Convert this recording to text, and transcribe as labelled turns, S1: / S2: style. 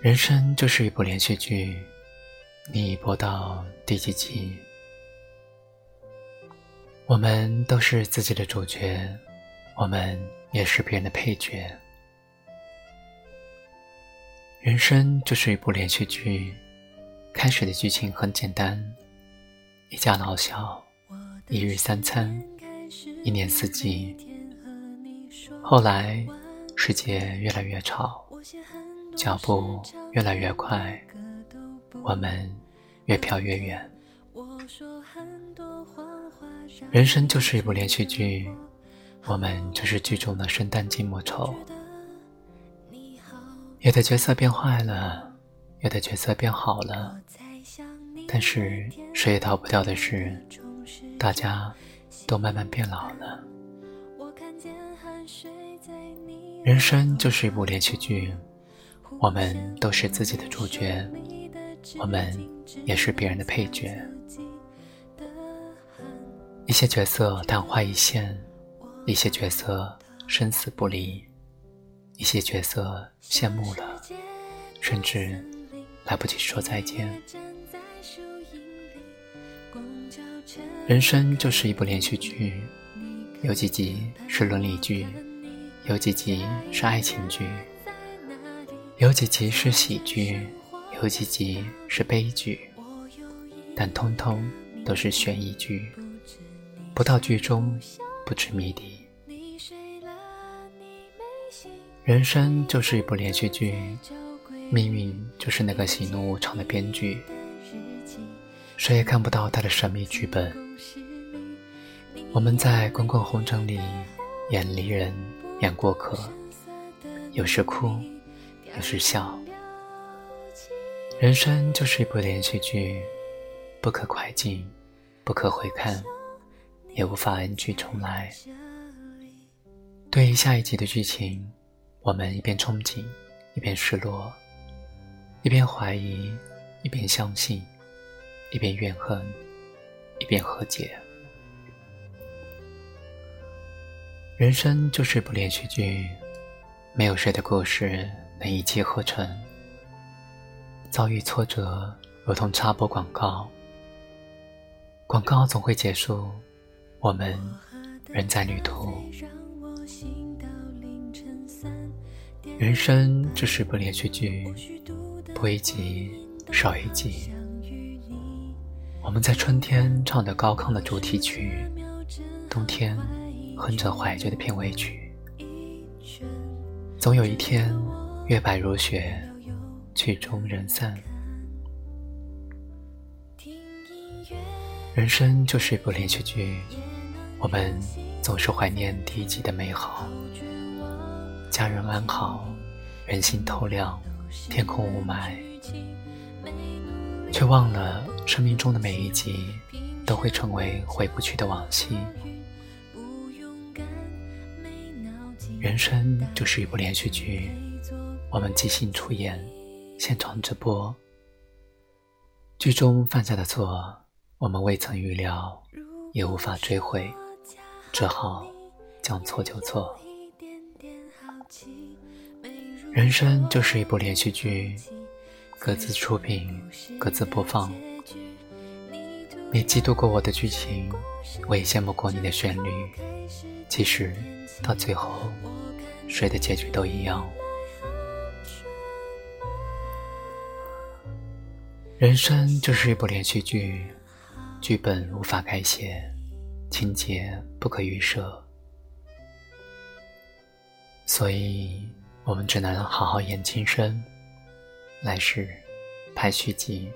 S1: 人生就是一部连续剧，你已播到第几集？我们都是自己的主角，我们也是别人的配角。人生就是一部连续剧，开始的剧情很简单：一家老小，一日三餐，一年四季。后来，世界越来越吵。脚步越来越快，我们越飘越远。人生就是一部连续剧，我们就是剧中的圣诞寂寞丑。有的角色变坏了，有的角色变好了，但是谁也逃不掉的是，大家都慢慢变老了。人生就是一部连续剧。我们都是自己的主角，我们也是别人的配角。一些角色昙花一现，一些角色生死不离，一些角色谢幕了，甚至来不及说再见。人生就是一部连续剧，有几集是伦理剧，有几集是爱情剧。有几集是喜剧，有几集是悲剧，但通通都是悬疑剧。不到剧中，不知谜底。人生就是一部连续剧，命运就是那个喜怒无常的编剧，谁也看不到他的神秘剧本。我们在滚滚红尘里演离人，演过客，有时哭。有时笑，人生就是一部连续剧，不可快进，不可回看，也无法 NG 重来。对于下一集的剧情，我们一边憧憬，一边失落，一边怀疑，一边相信，一边怨恨，一边和解。人生就是一部连续剧，没有谁的故事。能一气呵成，遭遇挫折如同插播广告，广告总会结束，我们仍在旅途。人生就是部连续剧，播一集少一集。我们在春天唱着高亢的主题曲，冬天哼着怀旧的片尾曲，总有一天。月白如雪，曲终人散。人生就是一部连续剧，我们总是怀念第一集的美好。家人安好，人心透亮，天空雾霾，却忘了生命中的每一集都会成为回不去的往昔。人生就是一部连续剧。我们即兴出演，现场直播。剧中犯下的错，我们未曾预料，也无法追悔，只好将错就错。人生就是一部连续剧，各自出品，各自播放。你嫉妒过我的剧情，我也羡慕过你的旋律。其实到最后，谁的结局都一样。人生就是一部连续剧，剧本无法改写，情节不可预设，所以我们只能好好演今生，来世拍续集。